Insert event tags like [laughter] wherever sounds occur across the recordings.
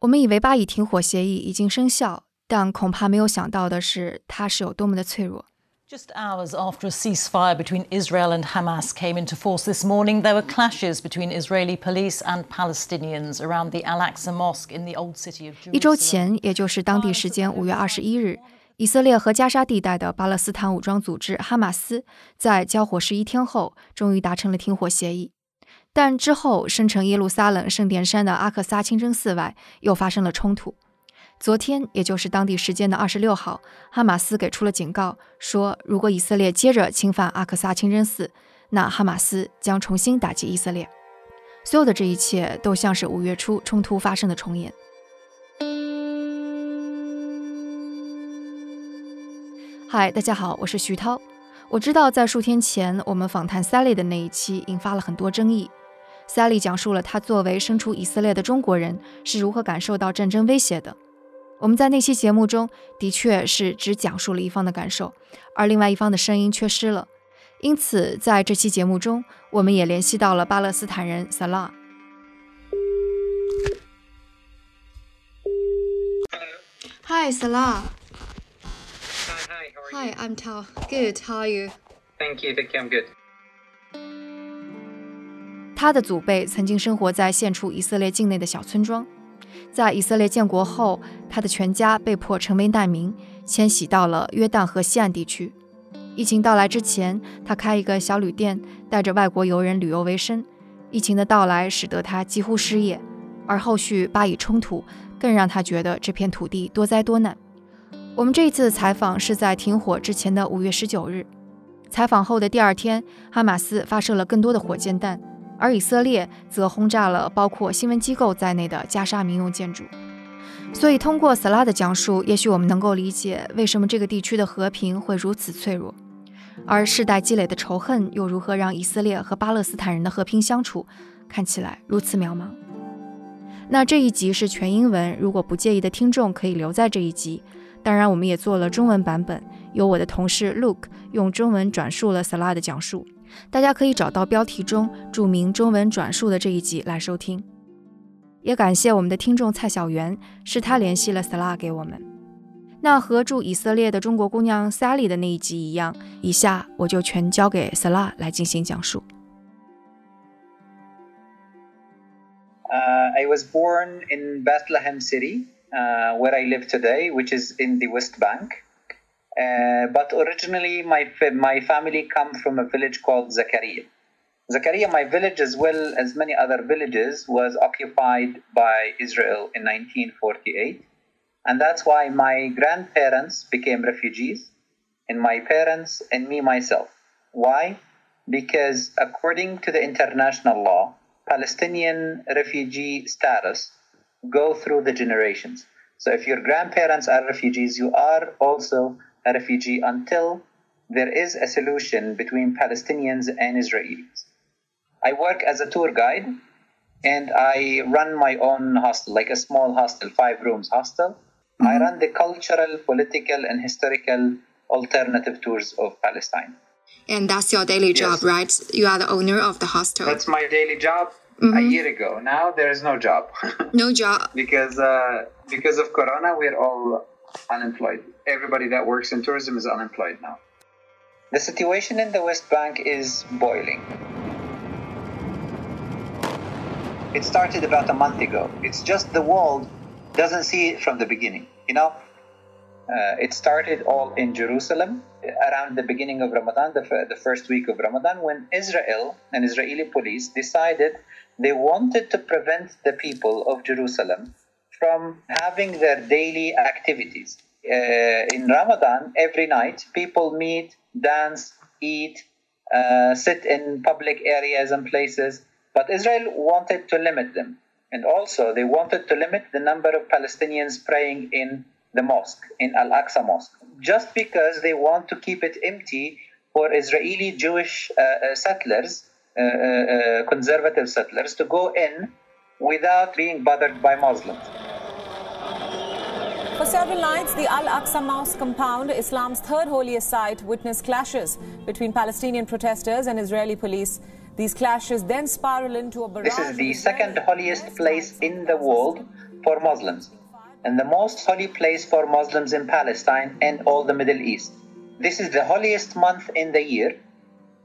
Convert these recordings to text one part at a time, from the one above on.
我们以为巴以停火协议已经生效，但恐怕没有想到的是，它是有多么的脆弱。Just hours after a ceasefire between Israel and Hamas came into force this morning, there were clashes between Israeli police and Palestinians around the Al Aqsa Mosque in the old city of Jerusalem. 一周前，也就是当地时间五月二十一日，以色列和加沙地带的巴勒斯坦武装组织哈马斯在交火十一天后，终于达成了停火协议。但之后，生成耶路撒冷圣殿山的阿克萨清真寺外又发生了冲突。昨天，也就是当地时间的二十六号，哈马斯给出了警告，说如果以色列接着侵犯阿克萨清真寺，那哈马斯将重新打击以色列。所有的这一切都像是五月初冲突发生的重演。嗨，大家好，我是徐涛。我知道在数天前我们访谈 Sally 的那一期引发了很多争议。Sally 讲述了她作为身处以色列的中国人是如何感受到战争威胁的。我们在那期节目中的确是只讲述了一方的感受，而另外一方的声音缺失了。因此，在这期节目中，我们也联系到了巴勒斯坦人 Salah。Hi Salah。Hi, hi, how are Hi, I'm Tao. Good. How are you? Thank you, thank you, I'm good. 他的祖辈曾经生活在现处以色列境内的小村庄。在以色列建国后，他的全家被迫成为难民，迁徙到了约旦河西岸地区。疫情到来之前，他开一个小旅店，带着外国游人旅游为生。疫情的到来使得他几乎失业，而后续巴以冲突更让他觉得这片土地多灾多难。我们这一次的采访是在停火之前的五月十九日。采访后的第二天，哈马斯发射了更多的火箭弹。而以色列则轰炸了包括新闻机构在内的加沙民用建筑。所以，通过萨拉的讲述，也许我们能够理解为什么这个地区的和平会如此脆弱，而世代积累的仇恨又如何让以色列和巴勒斯坦人的和平相处看起来如此渺茫。那这一集是全英文，如果不介意的听众可以留在这一集。当然，我们也做了中文版本，由我的同事 Luke 用中文转述了萨拉的讲述。大家可以找到标题中注明中文转述的这一集来收听。也感谢我们的听众蔡小媛，是他联系了 Sala 给我们。那和驻以色列的中国姑娘 Sally 的那一集一样，以下我就全交给 Sala 来进行讲述。Uh, I was born in Bethlehem City, uh, where I live today, which is in the West Bank. Uh, but originally, my my family come from a village called Zakaria. Zakaria, my village, as well as many other villages, was occupied by Israel in 1948, and that's why my grandparents became refugees, and my parents and me myself. Why? Because according to the international law, Palestinian refugee status go through the generations. So if your grandparents are refugees, you are also a refugee until there is a solution between Palestinians and Israelis. I work as a tour guide and I run my own hostel, like a small hostel, five rooms hostel. I run the cultural, political, and historical alternative tours of Palestine. And that's your daily job, Yes. right? You are the owner of the hostel. That's my daily job a year ago. Now there is no job [laughs] no job. because uh, because of Corona, we're all unemployed. Everybody that works in tourism is unemployed now. The situation in the West Bank is boiling. It started about a month ago. It's just the world doesn't see it from the beginning. You know, uh, it started all in Jerusalem around the beginning of Ramadan, the, f- the first week of Ramadan, when Israel and Israeli police decided they wanted to prevent the people of Jerusalem from having their daily activities. Uh, in Ramadan, every night, people meet, dance, eat, uh, sit in public areas and places. But Israel wanted to limit them. And also, they wanted to limit the number of Palestinians praying in the mosque, in Al Aqsa Mosque, just because they want to keep it empty for Israeli Jewish uh, uh, settlers, uh, uh, conservative settlers, to go in without being bothered by Muslims. For several nights, the Al Aqsa Mosque compound, Islam's third holiest site, witnessed clashes between Palestinian protesters and Israeli police. These clashes then spiral into a barrage. This is the second holiest place in the world for Muslims and the most holy place for Muslims in Palestine and all the Middle East. This is the holiest month in the year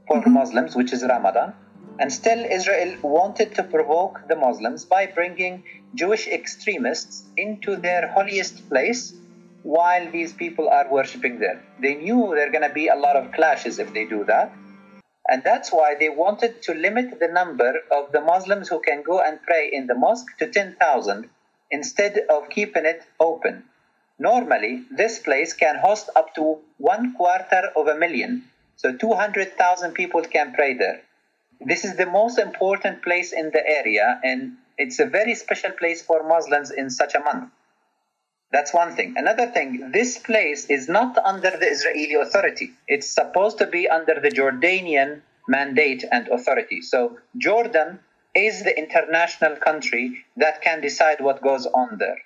for mm-hmm. Muslims, which is Ramadan. And still, Israel wanted to provoke the Muslims by bringing Jewish extremists into their holiest place while these people are worshipping there. They knew there are going to be a lot of clashes if they do that. And that's why they wanted to limit the number of the Muslims who can go and pray in the mosque to 10,000 instead of keeping it open. Normally, this place can host up to one quarter of a million, so 200,000 people can pray there. This is the most important place in the area, and it's a very special place for Muslims in such a month. That's one thing. Another thing, this place is not under the Israeli authority. It's supposed to be under the Jordanian mandate and authority. So Jordan is the international country that can decide what goes on there.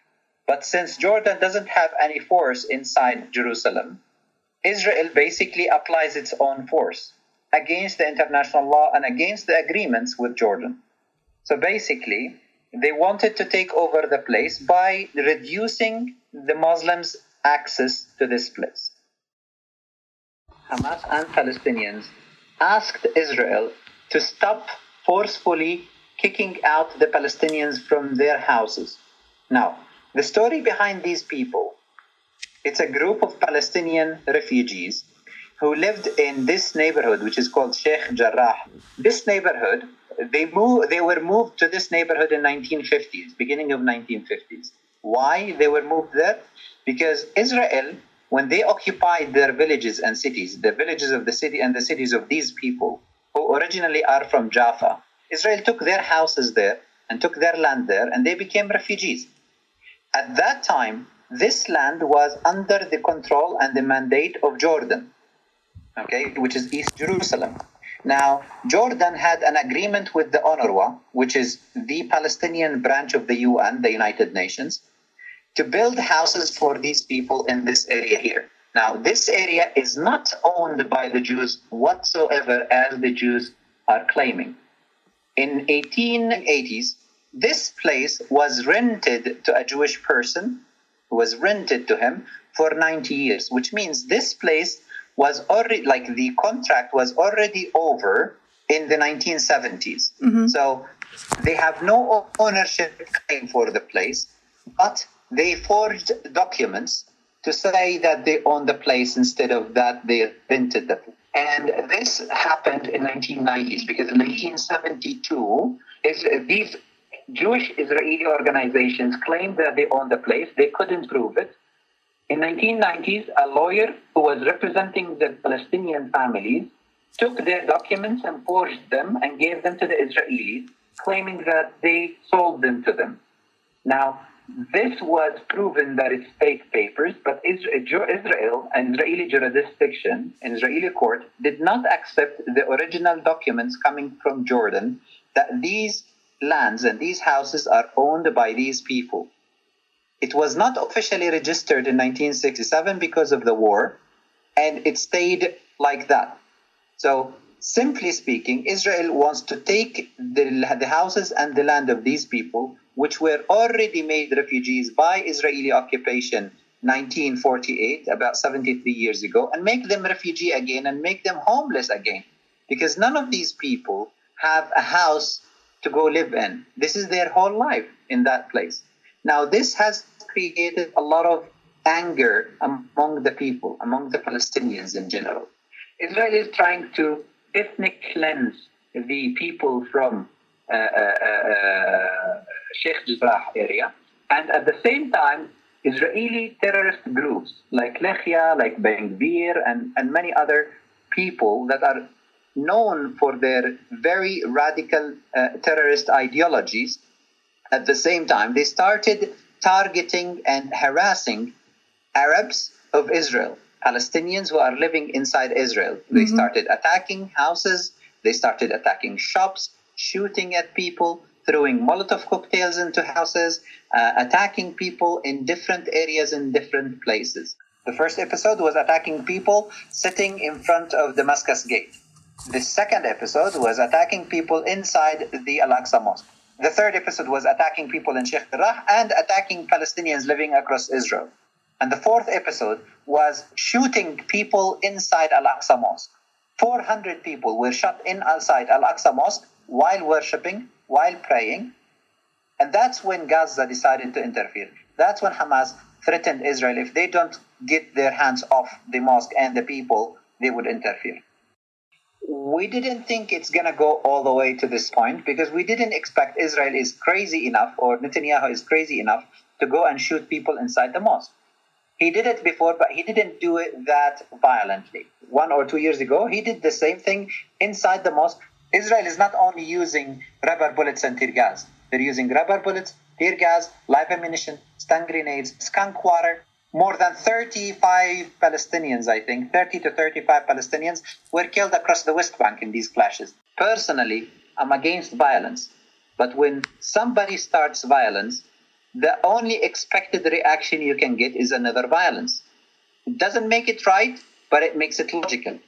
But since Jordan doesn't have any force inside Jerusalem, Israel basically applies its own force against the international law and against the agreements with Jordan. So basically, they wanted to take over the place by reducing the Muslims' access to this place. Hamas and Palestinians asked Israel to stop forcefully kicking out the Palestinians from their houses. Now, the story behind these people, it's a group of Palestinian refugees who lived in this neighborhood, which is called Sheikh Jarrah. This neighborhood, they moved, they were moved to this neighborhood in 1950s, beginning of 1950s. Why they were moved there? Because Israel, when they occupied their villages and cities, the villages of the city and the cities of these people, who originally are from Jaffa, Israel took their houses there and took their land there, and they became refugees. At that time, this land was under the control and the mandate of Jordan, okay, which is East Jerusalem. Now, Jordan had an agreement with the UNRWA, which is the Palestinian branch of the UN, the United Nations, to build houses for these people in this area here. Now, this area is not owned by the Jews whatsoever, as the Jews are claiming. In 1880s, this place was rented to a Jewish person, who was rented to him for 90 years, which means this place was already like the contract was already over in the 1970s. Mm-hmm. So they have no ownership claim for the place, but they forged documents to say that they own the place instead of that they rented the place. And this happened in 1990s because in 1972, is these Jewish Israeli organizations claimed that they owned the place. They couldn't prove it. In 1990s, a lawyer who was representing the Palestinian families took their documents and forged them and gave them to the Israelis, claiming that they sold them to them. Now, this was proven that it's fake papers, but Israel, an Israeli jurisdiction, Israeli court, did not accept the original documents coming from Jordan that these lands and these houses are owned by these people. It was not officially registered in 1967 because of the war, and it stayed like that. So, simply speaking, Israel wants to take the, the houses and the land of these people, which were already made refugees by Israeli occupation 1948, about 73 years ago, and make them refugee again and make them homeless again. Because none of these people have a house to go live in. This is their whole life in that place. Now, this has created a lot of anger among the people, among the Palestinians in general. Israel is trying to ethnic cleanse the people from uh, uh, uh, Sheikh Jarrah area, and at the same time, Israeli terrorist groups like Lehava, like Ben Gvir, and, and many other people that are known for their very radical uh, terrorist ideologies. At the same time, they started targeting and harassing Arabs of Israel, Palestinians who are living inside Israel. They mm-hmm. started attacking houses, they started attacking shops, shooting at people, throwing Molotov cocktails into houses, uh, attacking people in different areas in different places. The first episode was attacking people sitting in front of Damascus Gate. The second episode was attacking people inside the Al Aqsa Mosque. The third episode was attacking people in Sheikh Jarrah and attacking Palestinians living across Israel. And the fourth episode was shooting people inside Al Aqsa Mosque. 400 people were shot inside Al Aqsa Mosque while worshipping, while praying. And that's when Gaza decided to interfere. That's when Hamas threatened Israel if they don't get their hands off the mosque and the people, they would interfere. We didn't think it's going to go all the way to this point because we didn't expect Israel is crazy enough or Netanyahu is crazy enough to go and shoot people inside the mosque. He did it before, but he didn't do it that violently. One or two years ago, he did the same thing inside the mosque. Israel is not only using rubber bullets and tear gas, they're using rubber bullets, tear gas, live ammunition, stun grenades, skunk water. More than 35 Palestinians, I think, 30 to 35 Palestinians were killed across the West Bank in these clashes. Personally, I'm against violence. But when somebody starts violence, the only expected reaction you can get is another violence. It doesn't make it right, but it makes it logical.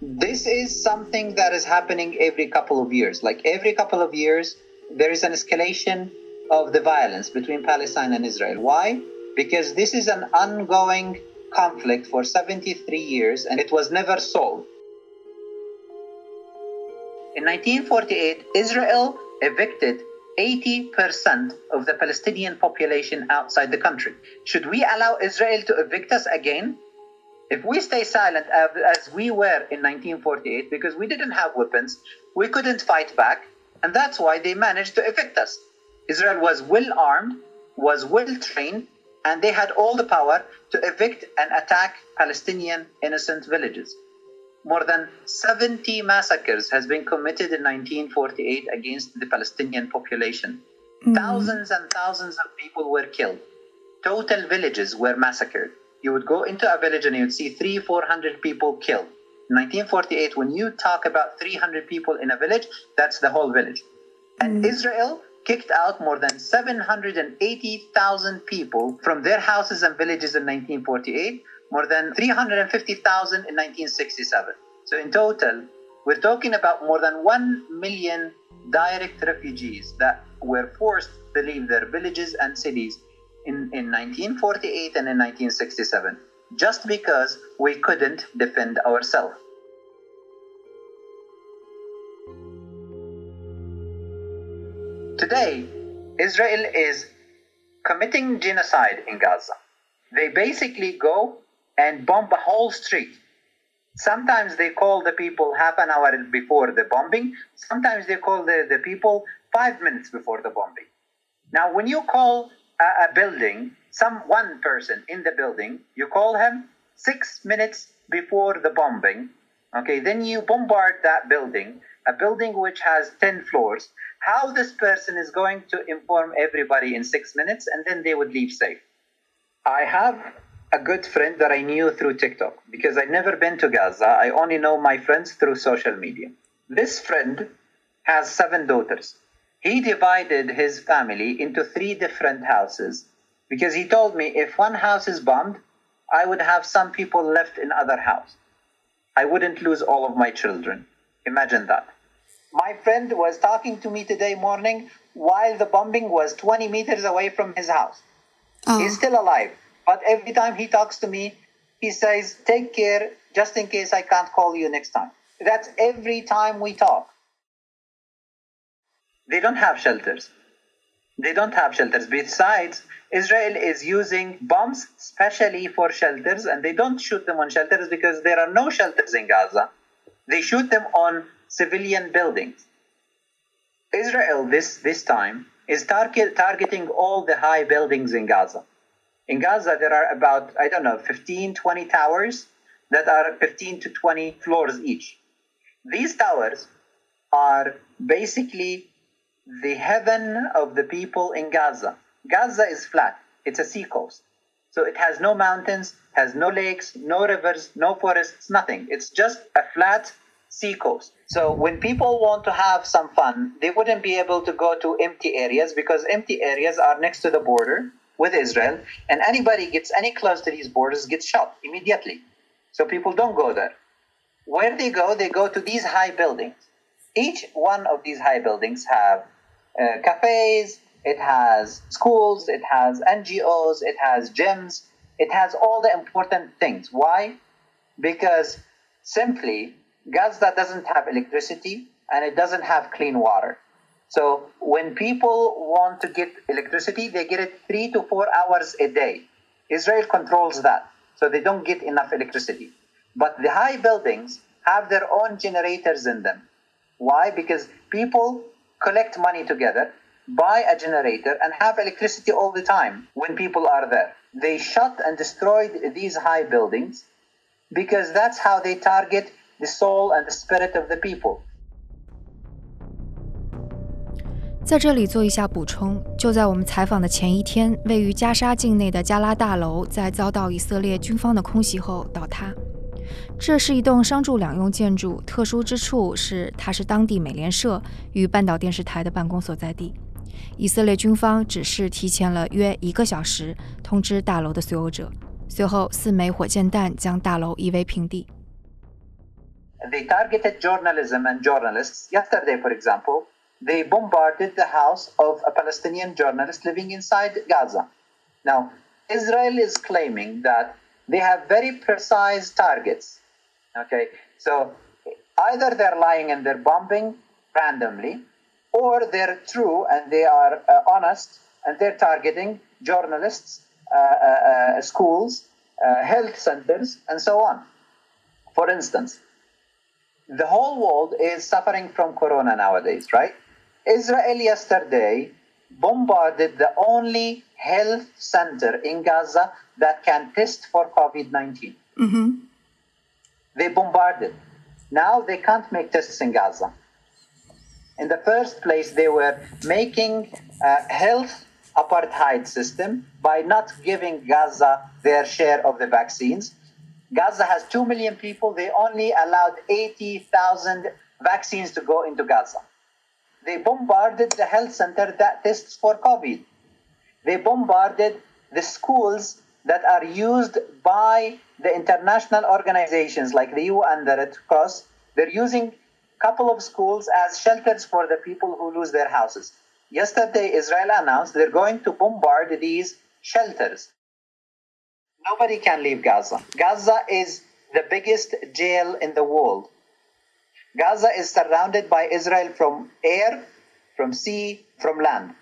This is something that is happening every couple of years. Like every couple of years, there is an escalation of the violence between Palestine and Israel. Why? Because this is an ongoing conflict for 73 years and it was never solved. In 1948, Israel evicted 80% of the Palestinian population outside the country. Should we allow Israel to evict us again? If we stay silent uh, as we were in 1948, because we didn't have weapons, we couldn't fight back, and that's why they managed to evict us. Israel was well armed, was well trained, and they had all the power to evict and attack Palestinian innocent villages more than 70 massacres has been committed in 1948 against the Palestinian population. Mm. Thousands and thousands of people were killed. Total villages were massacred. You would go into a village and you would see three, 400 people killed. In 1948, when you talk about 300 people in a village, that's the whole village. And mm. Israel kicked out more than 780,000 people from their houses and villages in 1948 more than 350,000 in 1967. So in total, we're talking about more than 1 million direct refugees that were forced to leave their villages and cities in, in 1948 and in 1967 just because we couldn't defend ourselves. Today, Israel is committing genocide in Gaza. They basically go and bomb a whole street. Sometimes they call the people half an hour before the bombing. Sometimes they call the, the people five minutes before the bombing. Now, when you call a, a building, some one person in the building, you call him six minutes before the bombing. Okay, then you bombard that building, a building which has 10 floors. How this person is going to inform everybody in six minutes and then they would leave safe. I have a good friend that I knew through TikTok because I've never been to Gaza. I only know my friends through social media. This friend has seven daughters. He divided his family into three different houses because he told me if one house is bombed, I would have some people left in other house. I wouldn't lose all of my children. Imagine that. My friend was talking to me today morning while the bombing was 20 meters away from his house. Oh. He's still alive. But every time he talks to me, he says, Take care just in case I can't call you next time. That's every time we talk. They don't have shelters. They don't have shelters. Besides, Israel is using bombs specially for shelters, and they don't shoot them on shelters because there are no shelters in Gaza. They shoot them on civilian buildings. Israel, this, this time, is target, targeting all the high buildings in Gaza. In Gaza, there are about, I don't know, 15, 20 towers that are 15 to 20 floors each. These towers are basically the heaven of the people in Gaza. Gaza is flat, it's a seacoast. So it has no mountains, has no lakes, no rivers, no forests, nothing. It's just a flat seacoast. So when people want to have some fun, they wouldn't be able to go to empty areas because empty areas are next to the border with Israel, and anybody gets any close to these borders gets shot immediately. So people don't go there. Where they go, they go to these high buildings. Each one of these high buildings have uh, cafes, it has schools, it has NGOs, it has gyms, it has all the important things. Why? Because simply Gaza doesn't have electricity and it doesn't have clean water. So when people want to get electricity, they get it three to four hours a day. Israel controls that, so they don't get enough electricity. But the high buildings have their own generators in them. Why? Because people collect money together, buy a generator, and have electricity all the time when people are there. They shut and destroyed these high buildings because that's how they target the soul and the spirit of the people. 在这里做一下补充，就在我们采访的前一天，位于加沙境内的加拉大楼在遭到以色列军方的空袭后倒塌。这是一栋商住两用建筑，特殊之处是它是当地美联社与半岛电视台的办公所在地。以色列军方只是提前了约一个小时通知大楼的所有者，随后四枚火箭弹将大楼夷为平地。They targeted journalism and journalists. Yesterday, for example. they bombarded the house of a Palestinian journalist living inside Gaza. Now, Israel is claiming that they have very precise targets. Okay, so either they're lying and they're bombing randomly, or they're true and they are uh, honest and they're targeting journalists, uh, uh, uh schools, uh, health centers, and so on. For instance, the whole world is suffering from corona nowadays, right? Israel yesterday bombarded the only health center in Gaza that can test for COVID 19. Mm-hmm. They bombarded. Now they can't make tests in Gaza. In the first place, they were making a health apartheid system by not giving Gaza their share of the vaccines. Gaza has 2 million people. They only allowed 80,000 vaccines to go into Gaza. They bombarded the health center that tests for COVID. They bombarded the schools that are used by the international organizations like the UN, the Red Cross. They're using couple of schools as shelters for the people who lose their houses. Yesterday, Israel announced they're going to bombard these shelters. Nobody can leave Gaza. Gaza is the biggest jail in the world. Gaza is surrounded by Israel from air, from sea, from land.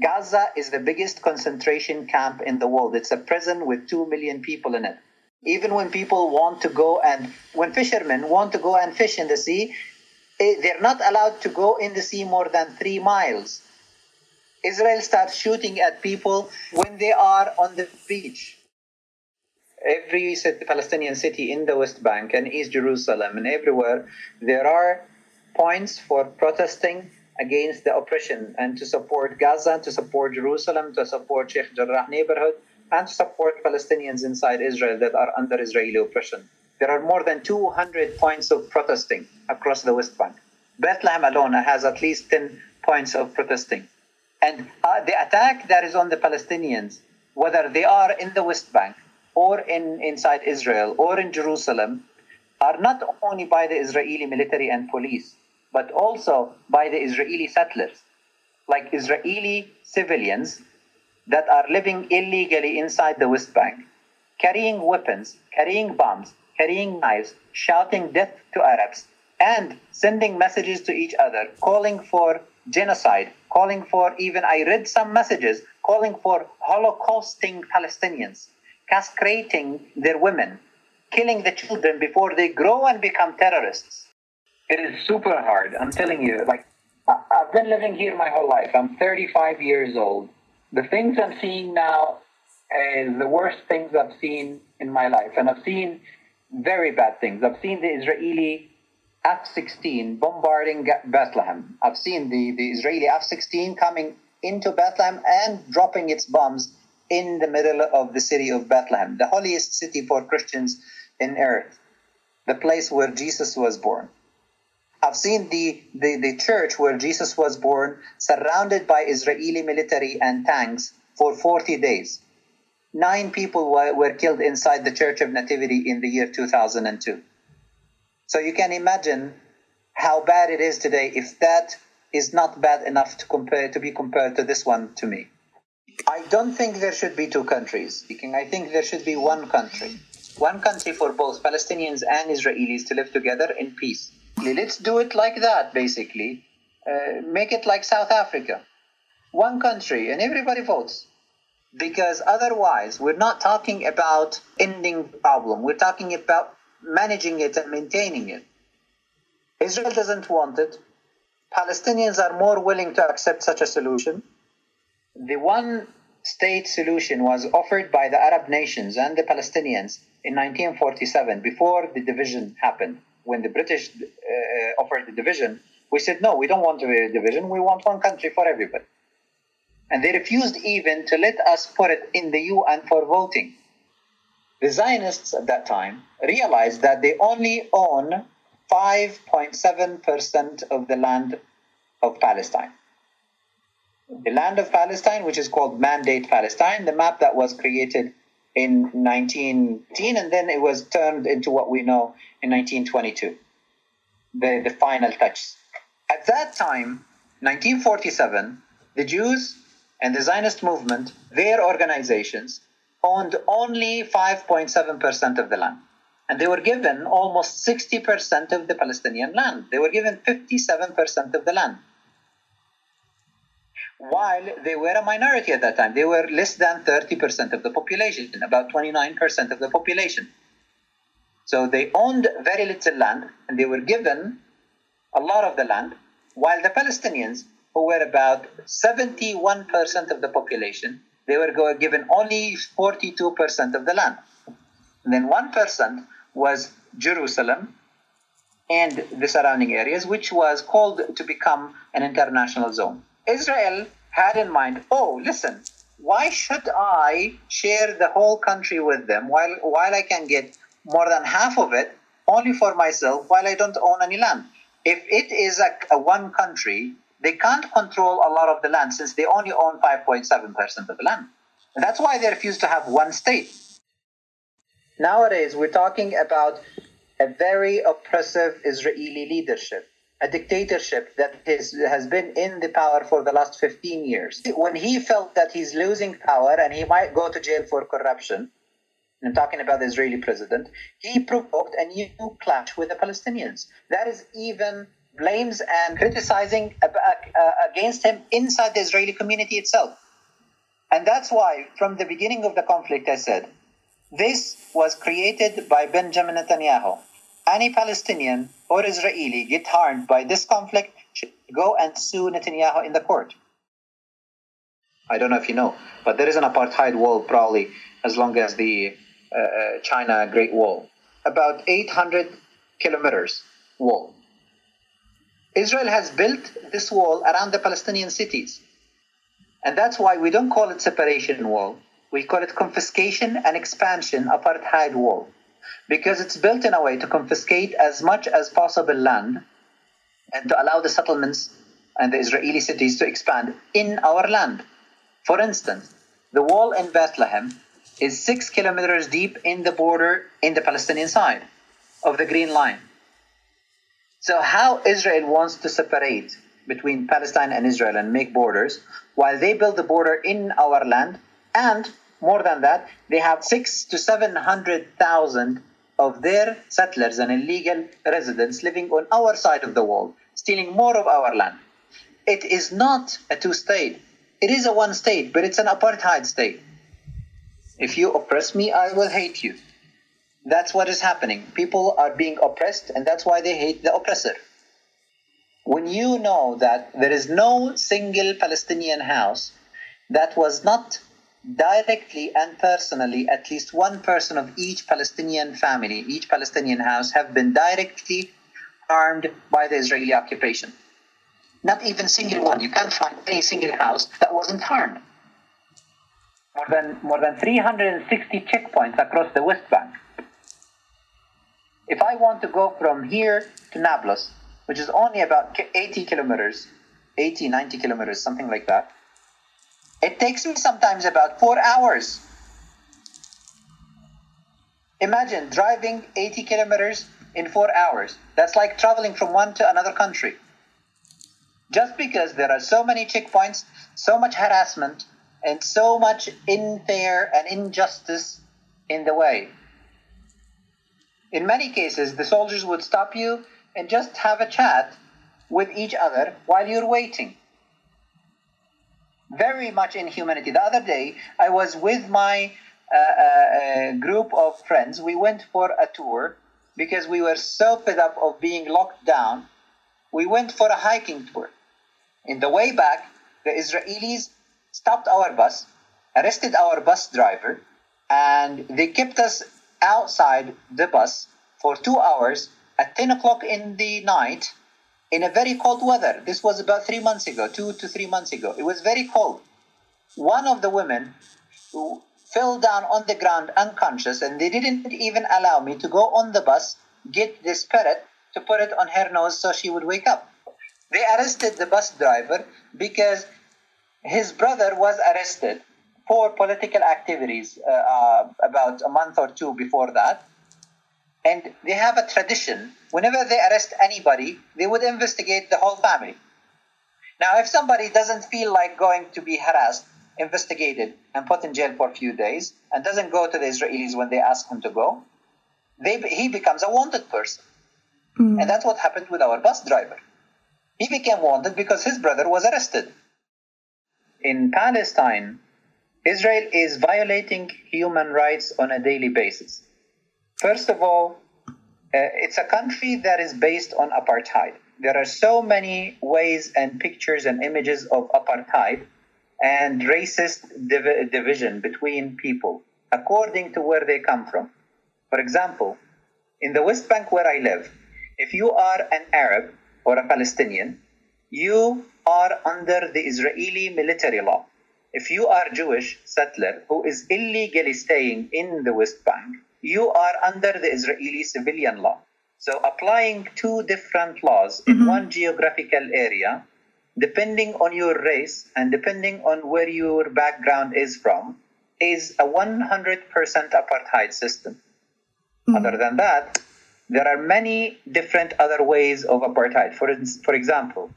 Gaza is the biggest concentration camp in the world. It's a prison with 2 million people in it. Even when people want to go and, when fishermen want to go and fish in the sea, Eh, they're not allowed to go in the sea more than three miles. Israel starts shooting at people when they are on the beach every Palestinian city in the West Bank and East Jerusalem and everywhere, there are points for protesting against the oppression and to support Gaza, to support Jerusalem, to support Sheikh Jarrah neighborhood, and to support Palestinians inside Israel that are under Israeli oppression. There are more than 200 points of protesting across the West Bank. Bethlehem alone has at least 10 points of protesting. And uh, the attack that is on the Palestinians, whether they are in the West Bank or in, inside Israel or in Jerusalem are not only by the Israeli military and police, but also by the Israeli settlers, like Israeli civilians that are living illegally inside the West Bank, carrying weapons, carrying bombs, carrying knives, shouting death to Arabs, and sending messages to each other, calling for genocide, calling for even, I read some messages calling for holocausting Palestinians castrating their women, killing the children before they grow and become terrorists. It is super hard. I'm telling you, like, I've been living here my whole life. I'm 35 years old. The things I'm seeing now is the worst things I've seen in my life. And I've seen very bad things. I've seen the Israeli F 16 bombarding Bethlehem. I've seen the, the Israeli F 16 coming into Bethlehem and dropping its bombs in the middle of the city of Bethlehem, the holiest city for Christians in earth, the place where Jesus was born. I've seen the, the, the church where Jesus was born surrounded by Israeli military and tanks for 40 days. Nine people were, killed inside the Church of Nativity in the year 2002. So you can imagine how bad it is today if that is not bad enough to compare to be compared to this one to me. I don't think there should be two countries. I think there should be one country. One country for both Palestinians and Israelis to live together in peace. Let's do it like that, basically. Uh, make it like South Africa. One country, and everybody votes. Because otherwise, we're not talking about ending the problem. We're talking about managing it and maintaining it. Israel doesn't want it. Palestinians are more willing to accept such a solution. The one state solution was offered by the Arab nations and the Palestinians in 1947 before the division happened. When the British uh, offered the division, we said, no, we don't want a division. We want one country for everybody. And they refused even to let us put it in the UN for voting. The Zionists at that time realized that they only own 5.7% of the land of Palestine. The land of Palestine, which is called Mandate Palestine, the map that was created in 1910 and then it was turned into what we know in 1922, the, the final touch. At that time, 1947, the Jews and the Zionist movement, their organizations, owned only 5.7% of the land. And they were given almost 60% of the Palestinian land. They were given 57% of the land. While they were a minority at that time, they were less than 30% of the population, about 29% of the population. So they owned very little land and they were given a lot of the land, while the Palestinians, who were about 71% of the population, they were given only 42% of the land. And then 1% was Jerusalem and the surrounding areas, which was called to become an international zone. Israel had in mind, oh, listen, why should I share the whole country with them while, while I can get more than half of it only for myself while I don't own any land? If it is a, a one country, they can't control a lot of the land since they only own 5.7% of the land. And that's why they refuse to have one state. Nowadays, we're talking about a very oppressive Israeli leadership, a dictatorship that is, has been in the power for the last 15 years. When he felt that he's losing power and he might go to jail for corruption, I'm talking about the Israeli president, he provoked a new clash with the Palestinians. That is even blames and criticizing against him inside the Israeli community itself. And that's why, from the beginning of the conflict, I said, this was created by Benjamin Netanyahu. Any Palestinian or Israeli get harmed by this conflict should go and sue Netanyahu in the court. I don't know if you know, but there is an apartheid wall probably as long as the uh, uh China Great Wall, about 800 kilometers wall. Israel has built this wall around the Palestinian cities. And that's why we don't call it separation wall. We call it confiscation and expansion apartheid wall. Because it's built in a way to confiscate as much as possible land and to allow the settlements and the Israeli cities to expand in our land. For instance, the wall in Bethlehem is six kilometers deep in the border in the Palestinian side of the Green Line. So, how Israel wants to separate between Palestine and Israel and make borders, while they build the border in our land, and more than that, they have six to seven hundred thousand of their settlers and illegal residents living on our side of the wall, stealing more of our land. It is not a two state. It is a one state, but it's an apartheid state. If you oppress me, I will hate you. That's what is happening. People are being oppressed, and that's why they hate the oppressor. When you know that there is no single Palestinian house that was not directly and personally, at least one person of each Palestinian family, each Palestinian house, have been directly harmed by the Israeli occupation. Not even single one. You can't find any single house that wasn't harmed. More than more than 360 checkpoints across the West Bank. If I want to go from here to Nablus, which is only about 80 kilometers, 80, 90 kilometers, something like that, it takes me sometimes about four hours. Imagine driving 80 kilometers in four hours. That's like traveling from one to another country. Just because there are so many checkpoints, so much harassment, and so much unfair and injustice in the way. In many cases, the soldiers would stop you and just have a chat with each other while you're waiting. Very much inhumanity. The other day, I was with my uh, uh, group of friends. We went for a tour because we were so fed up of being locked down. We went for a hiking tour. In the way back, the Israelis stopped our bus, arrested our bus driver, and they kept us outside the bus for two hours at 10 o'clock in the night in a very cold weather. This was about three months ago, two to three months ago. It was very cold. One of the women fell down on the ground unconscious, and they didn't even allow me to go on the bus, get the spirit to put it on her nose so she would wake up. They arrested the bus driver because his brother was arrested for political activities uh, uh, about a month or two before that. And they have a tradition whenever they arrest anybody, they would investigate the whole family. Now, if somebody doesn't feel like going to be harassed, investigated, and put in jail for a few days, and doesn't go to the Israelis when they ask him to go, they, he becomes a wanted person. Mm. And that's what happened with our bus driver. He became wanted because his brother was arrested. In Palestine, Israel is violating human rights on a daily basis. First of all, uh, it's a country that is based on apartheid. There are so many ways and pictures and images of apartheid and racist div- division between people according to where they come from. For example, in the West Bank where I live, if you are an Arab or a Palestinian, you are under the Israeli military law. If you are Jewish settler who is illegally staying in the West Bank, you are under the Israeli civilian law. So applying two different laws in mm-hmm. one geographical area, depending on your race and depending on where your background is from, is a 100% apartheid system. Mm-hmm. Other than that, there are many different other ways of apartheid. For, for example,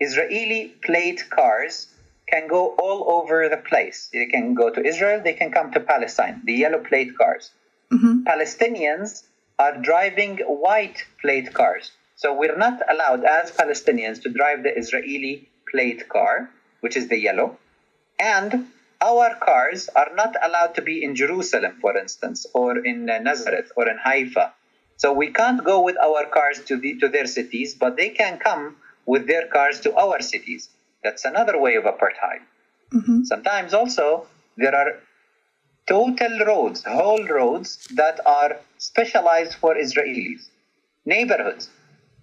Israeli plate cars can go all over the place. They can go to Israel, they can come to Palestine, the yellow plate cars. Mm-hmm. Palestinians are driving white plate cars. So we're not allowed as Palestinians to drive the Israeli plate car, which is the yellow. And our cars are not allowed to be in Jerusalem, for instance, or in uh, Nazareth or in Haifa. So we can't go with our cars to, the, to their cities, but they can come with their cars to our cities. That's another way of apartheid. Mm-hmm. Sometimes also there are total roads, whole roads that are specialized for Israelis. Neighborhoods.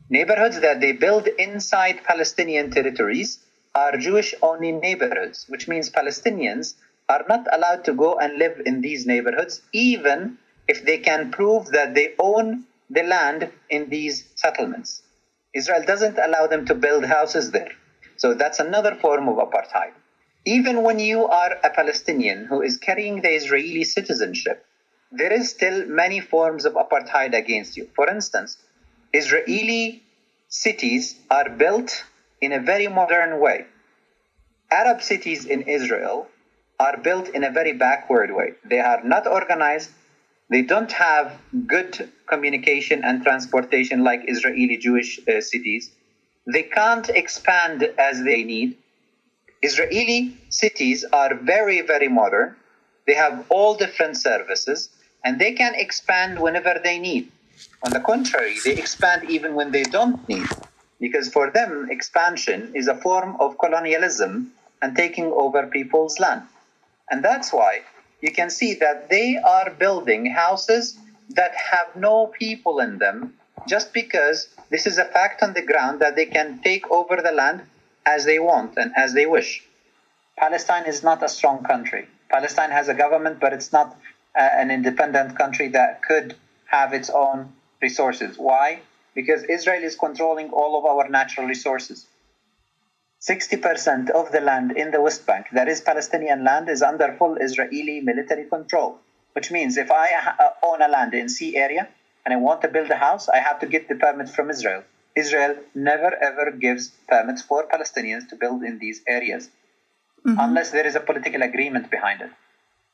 Neighborhoods that they build inside Palestinian territories are Jewish only neighborhoods, which means Palestinians are not allowed to go and live in these neighborhoods, even if they can prove that they own the land in these settlements. Israel doesn't allow them to build houses there. So that's another form of apartheid even when you are a Palestinian who is carrying the Israeli citizenship, there is still many forms of apartheid against you. For instance, Israeli cities are built in a very modern way. Arab cities in Israel are built in a very backward way. They are not organized. They don't have good communication and transportation like Israeli Jewish uh, cities. They can't expand as they need Israeli cities are very, very modern. They have all different services and they can expand whenever they need. On the contrary, they expand even when they don't need, because for them, expansion is a form of colonialism and taking over people's land. And that's why you can see that they are building houses that have no people in them just because this is a fact on the ground that they can take over the land as they want and as they wish. Palestine is not a strong country. Palestine has a government, but it's not uh, an independent country that could have its own resources. Why? Because Israel is controlling all of our natural resources. 60% of the land in the West Bank, that is Palestinian land, is under full Israeli military control. Which means if I uh, own a land in C area, and I want to build a house, I have to get the permit from Israel. Israel never ever gives permits for Palestinians to build in these areas mm-hmm. unless there is a political agreement behind it.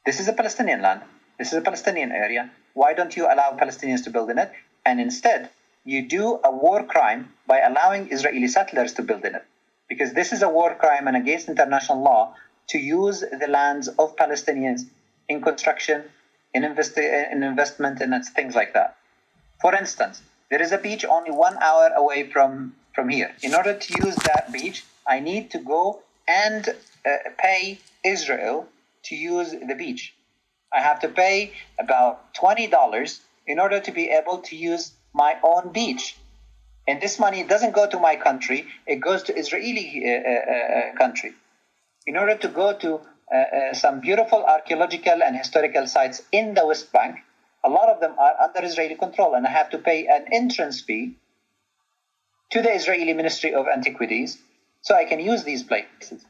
This is a Palestinian land. This is a Palestinian area. Why don't you allow Palestinians to build in it? And instead, you do a war crime by allowing Israeli settlers to build in it. Because this is a war crime and against international law to use the lands of Palestinians in construction, in, invest- in investment, and things like that. For instance, there is a beach only one hour away from, from here. In order to use that beach, I need to go and uh, pay Israel to use the beach. I have to pay about $20 in order to be able to use my own beach. And this money doesn't go to my country, it goes to Israeli uh, uh, uh country. In order to go to uh, uh, some beautiful archaeological and historical sites in the West Bank, a lot of them are under Israeli control, and I have to pay an entrance fee to the Israeli Ministry of Antiquities so I can use these places.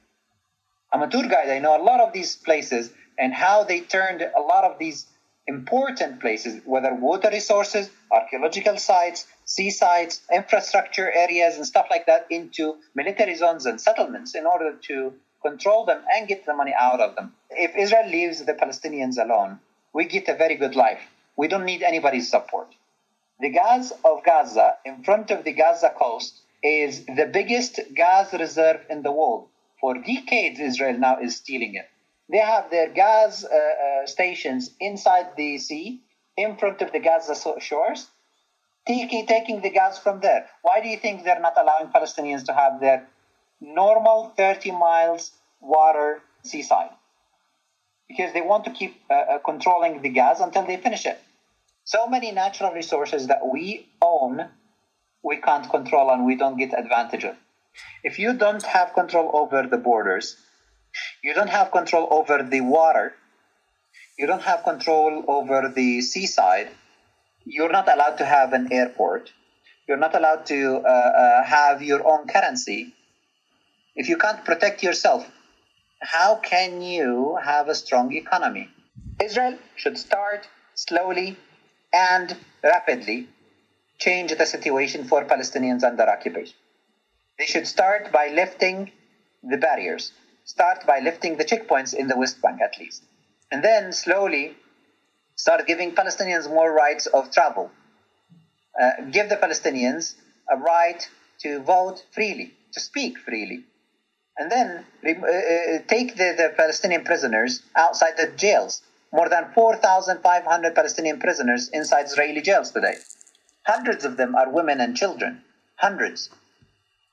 I'm a tour guide, I know a lot of these places and how they turned a lot of these important places, whether water resources, archaeological sites, sea sites, infrastructure areas, and stuff like that, into military zones and settlements in order to control them and get the money out of them. If Israel leaves the Palestinians alone, we get a very good life. We don't need anybody's support. The gas of Gaza in front of the Gaza coast is the biggest gas reserve in the world. For decades, Israel now is stealing it. They have their gas uh, uh, stations inside the sea, in front of the Gaza shores, taking, taking the gas from there. Why do you think they're not allowing Palestinians to have their normal 30 miles water seaside? Because they want to keep uh, uh, controlling the gas until they finish it. So many natural resources that we own, we can't control and we don't get advantage of. If you don't have control over the borders, you don't have control over the water. You don't have control over the seaside. You're not allowed to have an airport. You're not allowed to uh, uh, have your own currency. If you can't protect yourself, how can you have a strong economy? Israel should start slowly and rapidly change the situation for Palestinians under occupation. They should start by lifting the barriers start by lifting the checkpoints in the West Bank at least. And then slowly start giving Palestinians more rights of travel. Uh, give the Palestinians a right to vote freely, to speak freely. And then uh, uh, take the, the Palestinian prisoners outside the jails. More than 4,500 Palestinian prisoners inside Israeli jails today. Hundreds of them are women and children. Hundreds.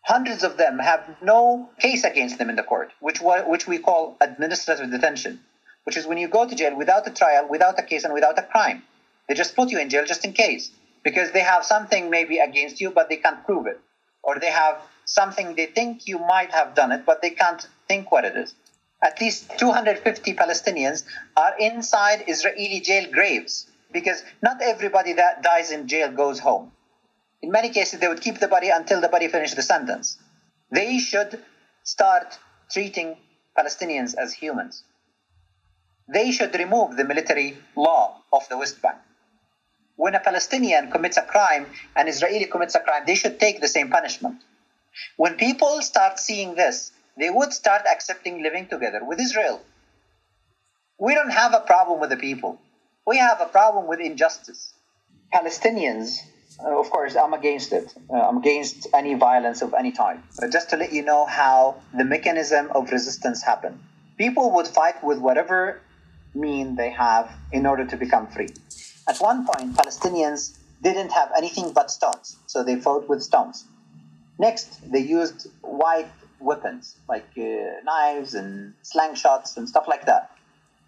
Hundreds of them have no case against them in the court, which, which we call administrative detention, which is when you go to jail without a trial, without a case, and without a crime. They just put you in jail just in case because they have something maybe against you, but they can't prove it. Or they have something they think you might have done it, but they can't think what it is. At least 250 Palestinians are inside Israeli jail graves because not everybody that dies in jail goes home. In many cases, they would keep the body until the body finished the sentence. They should start treating Palestinians as humans. They should remove the military law of the West Bank. When a Palestinian commits a crime, and Israeli commits a crime, they should take the same punishment. When people start seeing this, they would start accepting living together with Israel. We don't have a problem with the people. We have a problem with injustice. Palestinians uh, of course, I'm against it. Uh, I'm against any violence of any type. But just to let you know how the mechanism of resistance happened. People would fight with whatever mean they have in order to become free. At one point, Palestinians didn't have anything but stones, so they fought with stones. Next, they used white weapons like uh, knives and slingshots and stuff like that.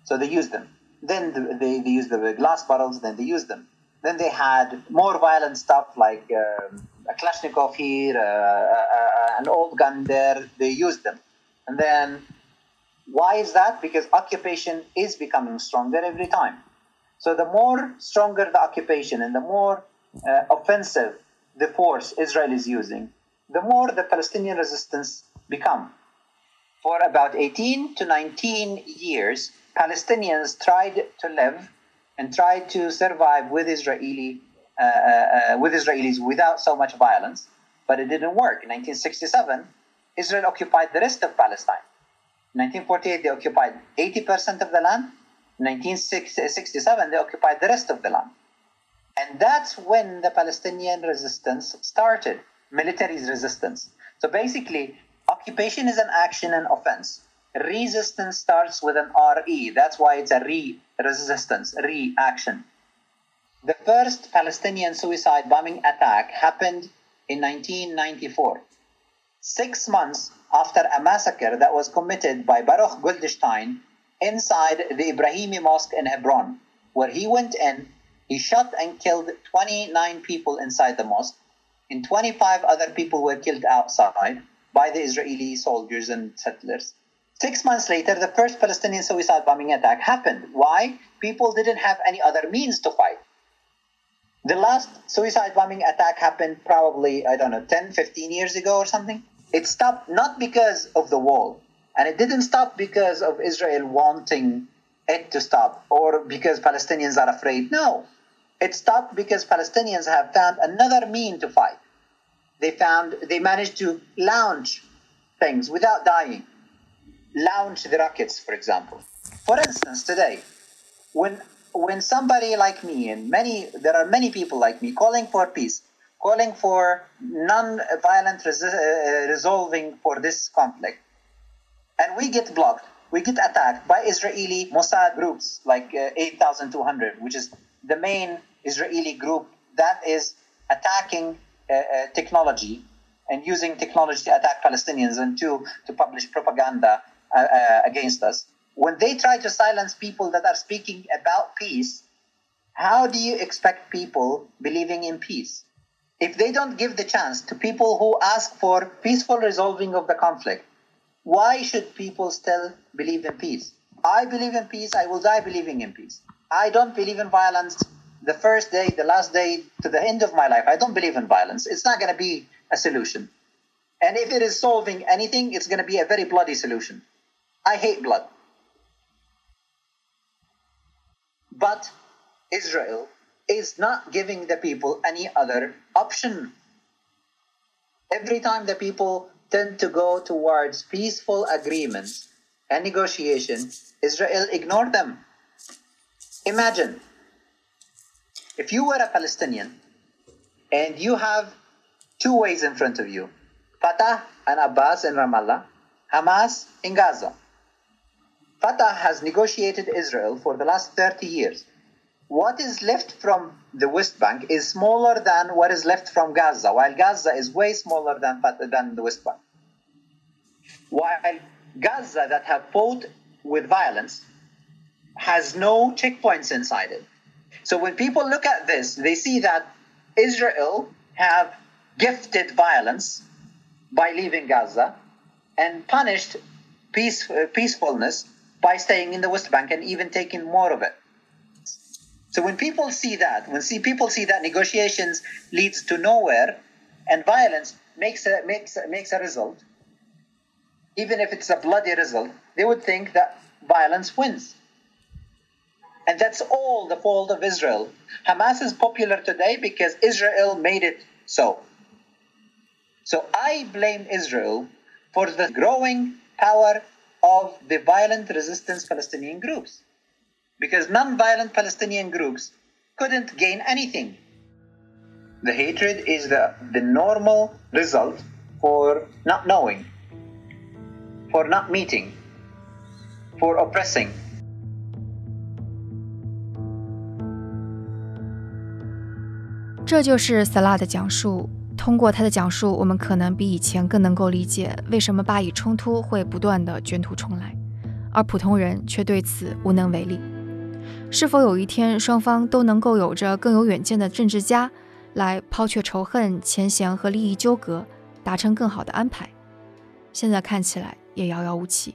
So they used them. Then they, they used the glass bottles, then they used them. Then they had more violent stuff like um, a Kalashnikov here, uh, uh, uh, an old gun there. They used them. And then why is that? Because occupation is becoming stronger every time. So the more stronger the occupation and the more uh, offensive the force Israel is using, the more the Palestinian resistance become. For about 18 to 19 years, Palestinians tried to live and tried to survive with Israeli uh, uh, with Israelis without so much violence, but it didn't work. In 1967, Israel occupied the rest of Palestine. In 1948, they occupied 80% of the land. In 1967, they occupied the rest of the land. And that's when the Palestinian resistance started, military resistance. So basically, occupation is an action and offense. Resistance starts with an RE. That's why it's a re resistance, reaction. The first Palestinian suicide bombing attack happened in 1994, six months after a massacre that was committed by Baruch Goldstein inside the Ibrahimi Mosque in Hebron, where he went in, he shot and killed 29 people inside the mosque, and 25 other people were killed outside by the Israeli soldiers and settlers. Six months later, the first Palestinian suicide bombing attack happened. Why? People didn't have any other means to fight. The last suicide bombing attack happened probably, I don't know, 10, 15 years ago or something. It stopped not because of the wall, and it didn't stop because of Israel wanting it to stop or because Palestinians are afraid. No, it stopped because Palestinians have found another mean to fight. They found, they managed to launch things without dying. Launch the rockets, for example. For instance, today, when when somebody like me and many there are many people like me calling for peace calling for non-violent uh, resolving for this conflict and we get blocked we get attacked by israeli mossad groups like uh, 8200 which is the main israeli group that is attacking uh, uh, technology and using technology to attack palestinians and to to publish propaganda uh, uh, against us when they try to silence people that are speaking about peace, how do you expect people believing in peace? If they don't give the chance to people who ask for peaceful resolving of the conflict, why should people still believe in peace? I believe in peace, I will die believing in peace. I don't believe in violence the first day, the last day, to the end of my life. I don't believe in violence. It's not going to be a solution. And if it is solving anything, it's going to be a very bloody solution. I hate blood. But Israel is not giving the people any other option. Every time the people tend to go towards peaceful agreements and negotiation, Israel ignore them. Imagine if you were a Palestinian and you have two ways in front of you Fatah and Abbas in Ramallah, Hamas in Gaza. Fatah has negotiated Israel for the last 30 years. What is left from the West Bank is smaller than what is left from Gaza, while Gaza is way smaller than, than the West Bank. While Gaza, that have fought with violence, has no checkpoints inside it. So when people look at this, they see that Israel have gifted violence by leaving Gaza and punished peace, uh, peacefulness by staying in the West Bank and even taking more of it. So when people see that, when see people see that negotiations leads to nowhere and violence makes a, makes makes a result, even if it's a bloody result, they would think that violence wins. And that's all the fault of Israel. Hamas is popular today because Israel made it so. So I blame Israel for the growing power of the violent resistance Palestinian groups. Because non violent Palestinian groups couldn't gain anything. The hatred is the, the normal result for not knowing, for not meeting, for oppressing. 这就是萨拉的讲述。通过他的讲述，我们可能比以前更能够理解为什么巴以冲突会不断的卷土重来，而普通人却对此无能为力。是否有一天双方都能够有着更有远见的政治家来抛却仇恨、前嫌和利益纠葛，达成更好的安排？现在看起来也遥遥无期。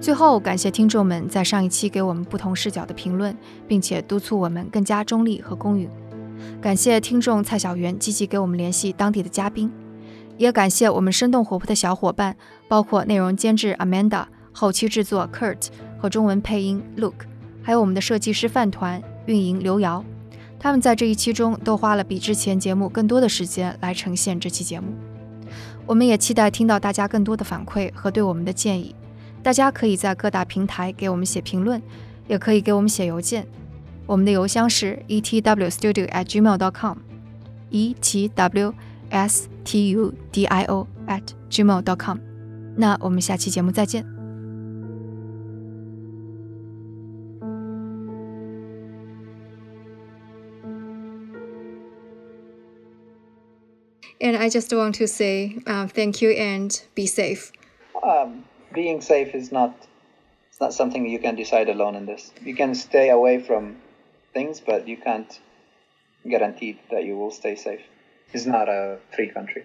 最后，感谢听众们在上一期给我们不同视角的评论，并且督促我们更加中立和公允。感谢听众蔡小媛积极给我们联系当地的嘉宾，也感谢我们生动活泼的小伙伴，包括内容监制 Amanda、后期制作 Kurt 和中文配音 Luke，还有我们的设计师饭团、运营刘瑶。他们在这一期中都花了比之前节目更多的时间来呈现这期节目。我们也期待听到大家更多的反馈和对我们的建议。大家可以在各大平台给我们写评论，也可以给我们写邮件。我们的邮箱是 etwstudio@gmail.com，e t w s t u d i o at gmail.com。那我们下期节目再见。And I just want to say uh, thank you and be safe. Um, being safe is not it's not something you can decide alone in this. You can stay away from things, but you can't guarantee that you will stay safe. It's not a free country.